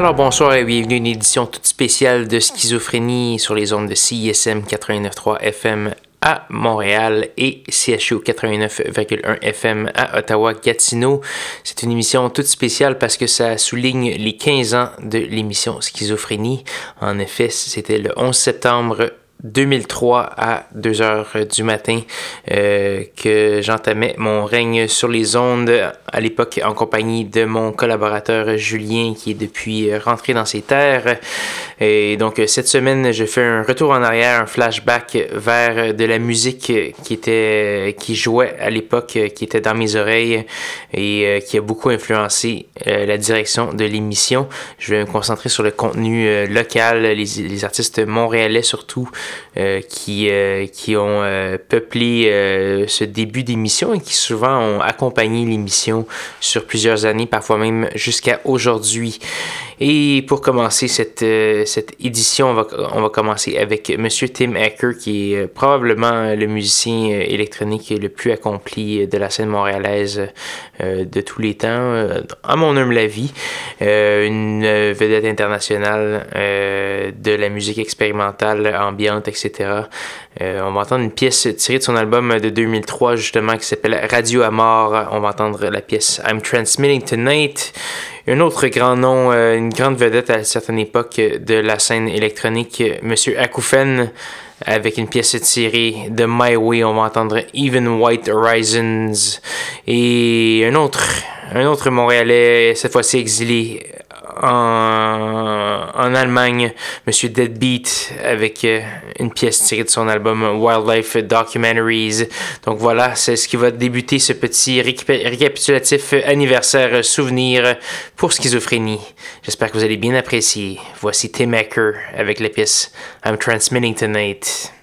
Alors bonsoir et bienvenue à une édition toute spéciale de Schizophrénie sur les ondes de CISM 89.3 FM à Montréal et CHU 89,1 FM à Ottawa-Gatineau. C'est une émission toute spéciale parce que ça souligne les 15 ans de l'émission Schizophrénie. En effet, c'était le 11 septembre 2003 à 2 heures du matin euh, que j'entamais mon règne sur les ondes à l'époque en compagnie de mon collaborateur Julien qui est depuis rentré dans ses terres. Et donc cette semaine, je fais un retour en arrière, un flashback vers de la musique qui était qui jouait à l'époque, qui était dans mes oreilles et euh, qui a beaucoup influencé euh, la direction de l'émission. Je vais me concentrer sur le contenu local, les, les artistes montréalais surtout. Euh, qui, euh, qui ont euh, peuplé ce début d'émission et qui souvent ont accompagné l'émission sur plusieurs années, parfois même jusqu'à aujourd'hui. Et pour commencer cette, cette édition, on va, on va commencer avec Monsieur Tim Acker, qui est probablement le musicien électronique le plus accompli de la scène montréalaise de tous les temps, à mon humble avis. une vedette internationale de la musique expérimentale, ambiante, etc. Euh, on va entendre une pièce tirée de son album de 2003 justement qui s'appelle Radio Amor. On va entendre la pièce I'm Transmitting Tonight. Un autre grand nom, euh, une grande vedette à une certaine époque de la scène électronique, Monsieur Akoufen avec une pièce tirée de My Way. On va entendre Even White Horizons. Et un autre, un autre Montréalais, cette fois-ci exilé en, Allemagne, Monsieur Deadbeat, avec euh, une pièce tirée de son album Wildlife Documentaries. Donc voilà, c'est ce qui va débuter ce petit récapitulatif anniversaire souvenir pour schizophrénie. J'espère que vous allez bien apprécier. Voici Tim Acker avec la pièce I'm Transmitting Tonight.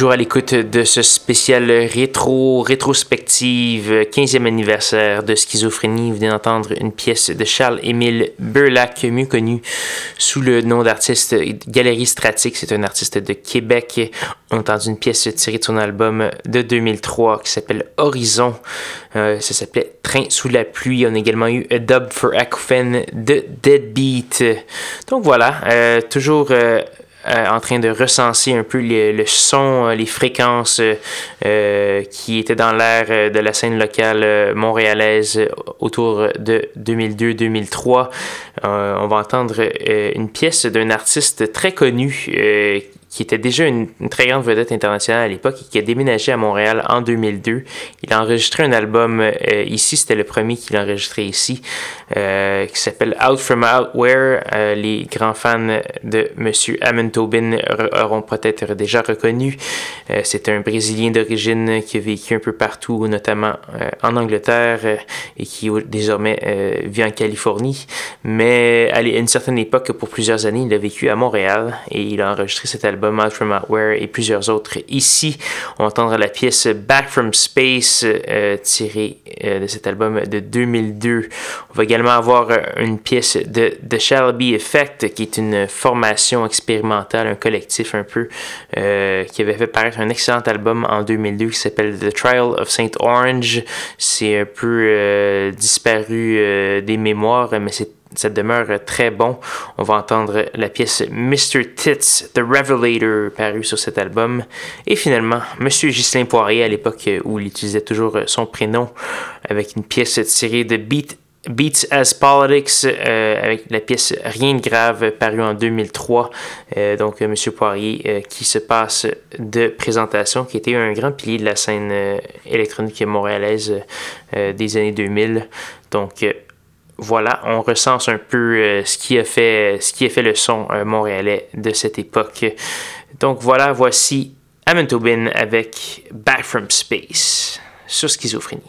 Toujours à l'écoute de ce spécial rétro, rétrospective, 15e anniversaire de schizophrénie. Vous venez d'entendre une pièce de Charles-Émile Burlac, mieux connu sous le nom d'artiste Galerie Stratique. C'est un artiste de Québec. On a entendu une pièce tirée de son album de 2003 qui s'appelle Horizon. Euh, ça s'appelait Train sous la pluie. On a également eu A Dub for Acouphène de Deadbeat. Donc voilà, euh, toujours euh, euh, en train de recenser un peu le son, euh, les fréquences euh, qui étaient dans l'air de la scène locale montréalaise autour de 2002-2003. on va entendre une pièce d'un artiste très connu qui était déjà une, très grande vedette internationale à l'époque et qui a déménagé à Montréal en 2002. Il a enregistré un album euh, ici, c'était le premier qu'il a enregistré ici, euh, qui s'appelle Out From Out Where. Euh, les grands fans de Monsieur Amin Tobin auront peut-être déjà reconnu. C'est un Brésilien d'origine qui a vécu un peu partout, notamment en Angleterre et qui désormais vit en Californie. Mais à une certaine époque, pour plusieurs années, il a vécu à Montréal et il a enregistré cet album album From Outware et plusieurs autres ici. On entendra la pièce Back from Space euh, tirée euh, de cet album de 2002. On va également avoir euh, une pièce de The Shelby Effect qui est une formation expérimentale, un collectif un peu qui avait fait paraître un excellent album en 2002 qui s'appelle The Trial of Saint Orange. C'est un peu disparu des mémoires, mais c'est ça demeure très bon. On va entendre la pièce Mr. Tits, The Revelator, paru sur cet album. Et finalement, Monsieur Ghislain Poirier, à l'époque où il utilisait toujours son prénom, avec une pièce tirée de Beat Beats as Politics euh, avec la pièce Rien de grave paru en 2003. Euh, donc Monsieur Poirier euh, qui se passe de présentation, qui était un grand pilier de la scène électronique montréalaise des années 2000. Donc voilà, on recense un peu euh, ce, qui a fait, ce qui a fait le son euh, montréalais de cette époque. Donc voilà, voici Amin Tobin avec Back from Space sur schizophrénie.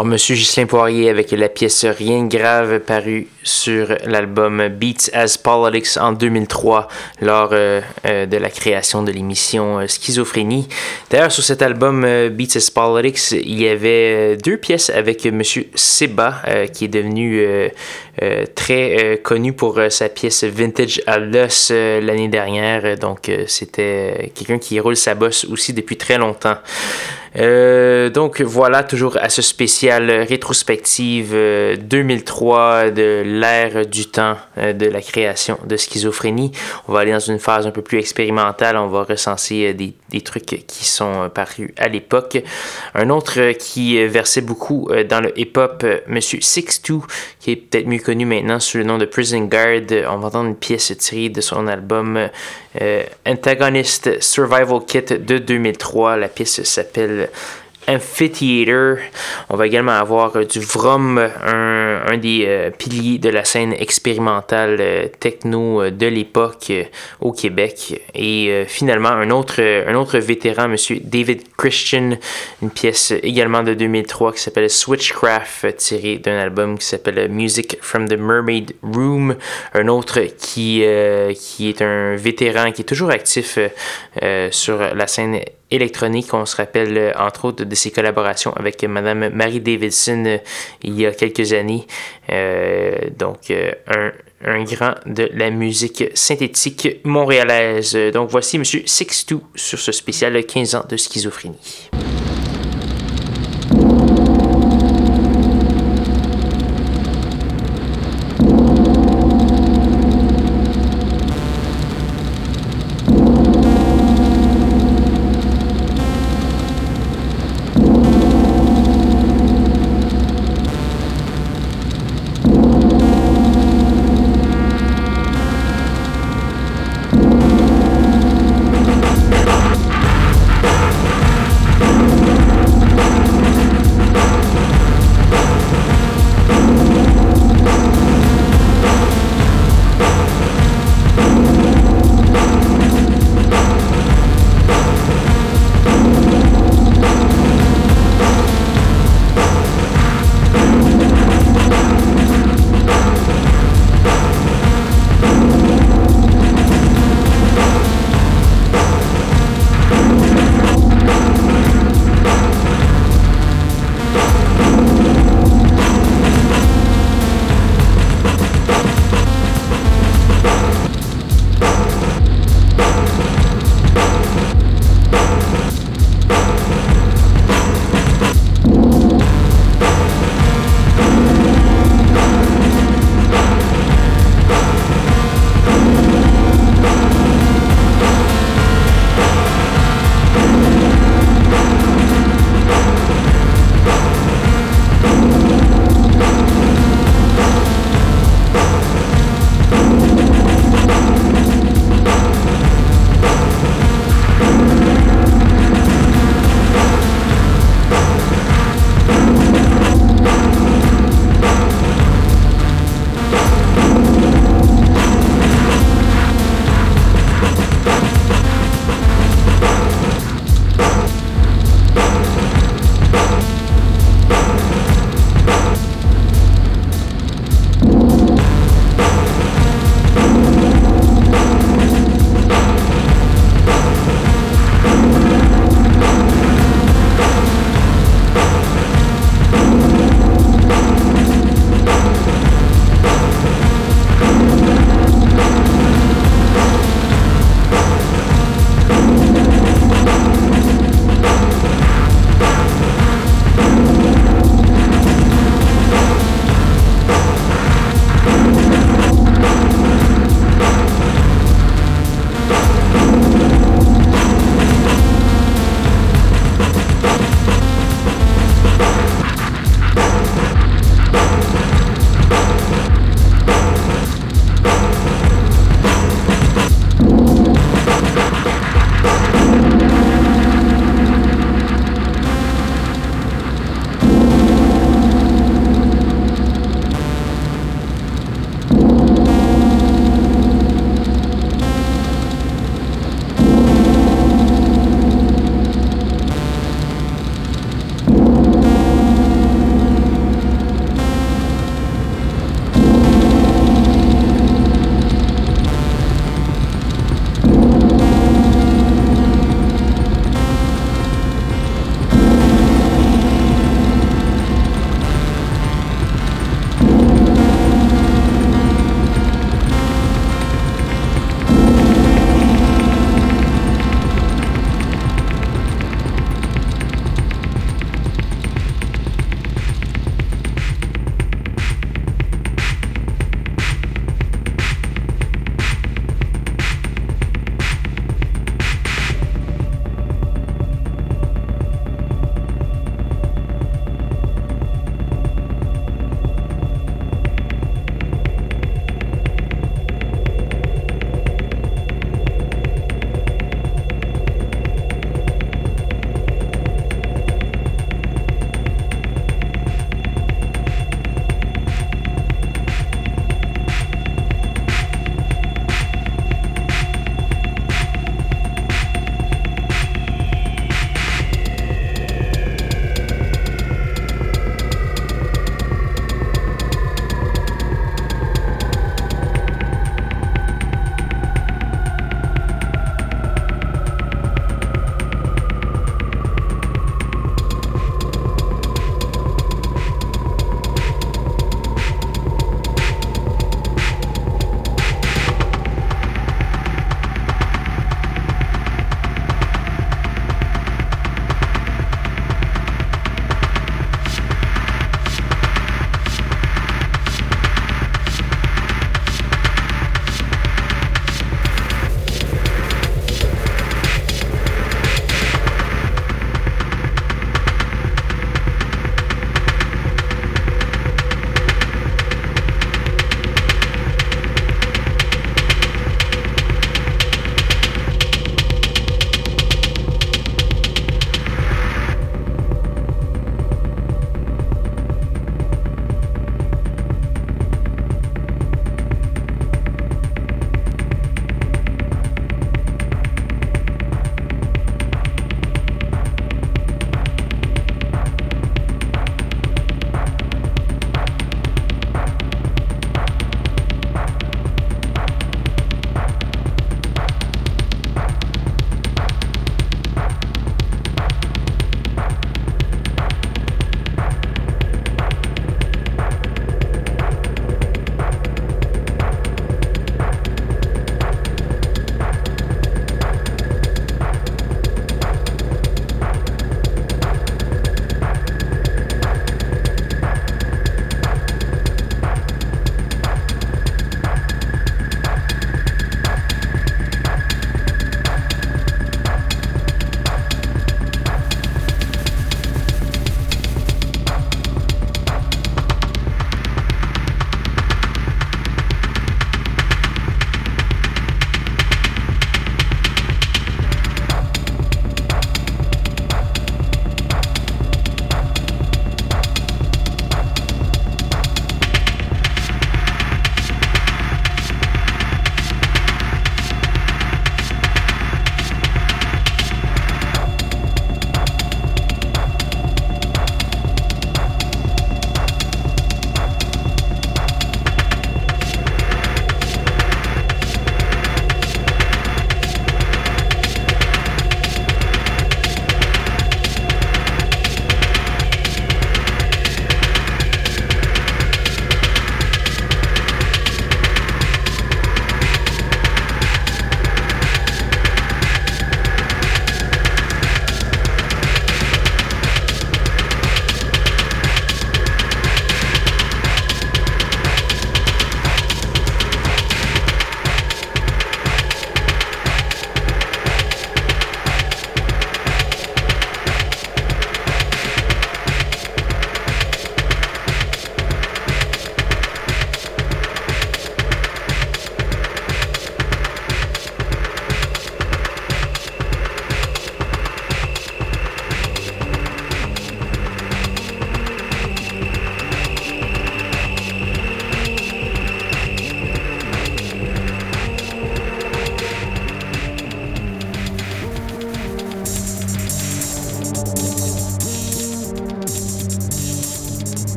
Alors, Monsieur Ghislain Poirier avec la pièce Rien de grave parue sur l'album Beats as Politics en 2003 lors euh, euh, de la création de l'émission euh, Schizophrénie. D'ailleurs, sur cet album Beats as Politics, il y avait deux pièces avec Monsieur Seba qui est devenu très connu pour sa pièce Vintage à l'os l'année dernière. Donc, c'était quelqu'un qui roule sa bosse aussi depuis très longtemps. Donc voilà, toujours à ce spécial rétrospective 2003 euh, de l'ère du temps euh, de la création de schizophrénie. On va aller dans une phase un peu plus expérimentale. On va recenser des, des trucs qui sont parus à l'époque. Un autre qui versait beaucoup dans le hip-hop, Monsieur Six2, qui est peut-être mieux connu maintenant sous le nom de Prison Guard. On va entendre une pièce tirée de son album Antagonist Survival Kit de 2003. La pièce s'appelle Amphitheater. On va également avoir euh, du Vrom, un, des euh, piliers de la scène expérimentale euh, techno de l'époque au Québec. Et finalement, un autre, un vétéran, Monsieur David Christian, une pièce également de 2003 qui s'appelle Switchcraft, tirée d'un album qui s'appelle Music from the Mermaid Room. Un autre qui, qui est un vétéran qui est toujours actif sur la scène électronique. On se rappelle euh, entre autres de ses collaborations avec Madame Marie Davidson euh, il y a quelques années. Euh, donc un, un, grand de la musique synthétique montréalaise. Donc voici Monsieur Sixtou sur ce spécial 15 ans de schizophrénie.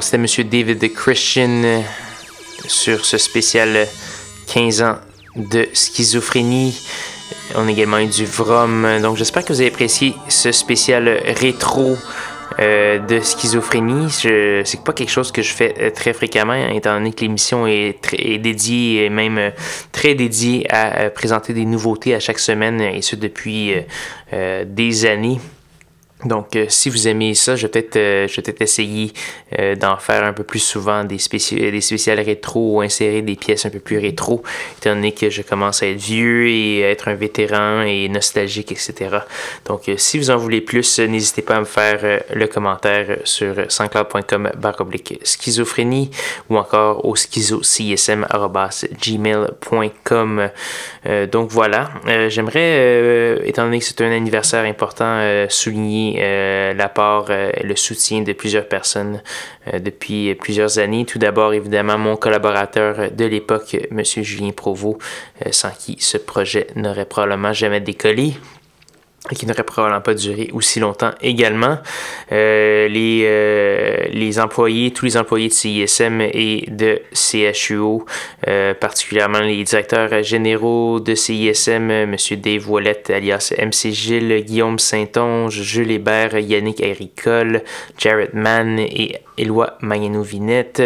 C'était Monsieur David Christian sur ce spécial 15 ans de schizophrénie. On a également eu du Vrom. Donc, j'espère que vous avez apprécié ce spécial rétro euh, de schizophrénie. C'est pas quelque chose que je fais euh, très fréquemment, étant donné que l'émission est, dédiée, même euh, très dédiée à présenter des nouveautés à chaque semaine, et ce depuis des années. Donc, euh, si vous aimez ça, je vais peut-être euh, essayer euh, d'en faire un peu plus souvent des, des spéciales rétro ou insérer des pièces un peu plus rétro, étant donné que je commence à être vieux et à être un vétéran et nostalgique, etc. Donc, si vous en voulez plus, n'hésitez pas à me faire le commentaire sur sanscloud.com schizophrénie ou encore au schizocsm.gmail.com. donc, voilà. J'aimerais, étant donné que c'est un anniversaire important, souligner euh, l'apport, euh, le soutien de plusieurs personnes euh, depuis plusieurs années. Tout d'abord, évidemment, mon collaborateur de l'époque, M. Julien Provost, sans qui ce projet n'aurait probablement jamais décollé qui n'aurait probablement pas duré aussi longtemps également. Euh, les, euh, les employés, tous les employés de CISM et de CHUO, euh, particulièrement les directeurs généraux de CISM, M. Dave Wallet, alias MC Gilles, Guillaume Saint-Onge, Jules Hébert, Yannick Agricole, Jared Mann et Éloi Magano-Vinette,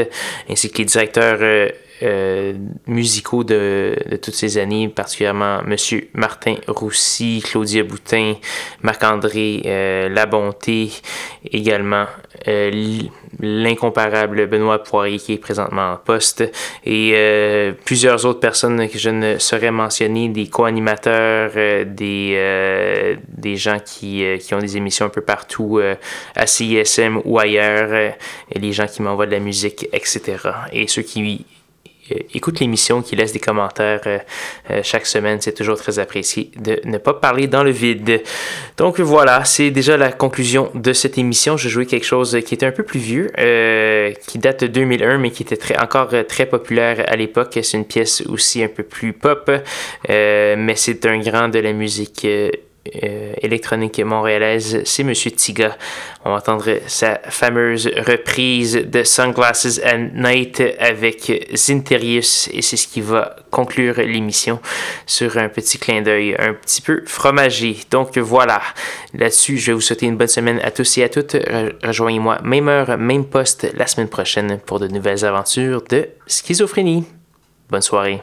ainsi que les directeurs euh, musicaux de, toutes ces années, particulièrement Monsieur Martin Roussy, Claudia Boutin, Marc-André euh, Labonté, également euh, l'incomparable Benoît Poirier qui est présentement en poste et plusieurs autres personnes que je ne saurais mentionner, des co-animateurs, des, gens qui, ont des émissions un peu partout à CISM ou ailleurs, les gens qui m'envoient de la musique, etc. Et ceux qui euh, écoute l'émission, qui laisse des commentaires euh, euh, chaque semaine. C'est toujours très apprécié de ne pas parler dans le vide. Donc voilà, c'est déjà la conclusion de cette émission. Je jouais quelque chose qui était un peu plus vieux, qui date de 2001, mais qui était encore très populaire à l'époque. C'est une pièce aussi un peu plus pop, mais c'est un grand de la musique électronique montréalaise, c'est Monsieur Tiga. On va entendre sa fameuse reprise de Sunglasses at Night avec Zinterius et c'est ce qui va conclure l'émission sur un petit clin d'œil un petit peu fromager. Donc voilà, là-dessus, je vais vous souhaiter une bonne semaine à tous et à toutes. Rejoignez-moi même heure, même poste la semaine prochaine pour de nouvelles aventures de schizophrénie. Bonne soirée.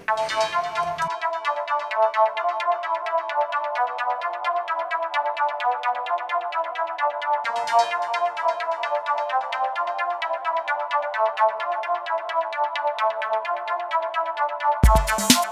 Thank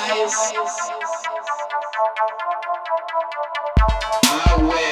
eyes. I will.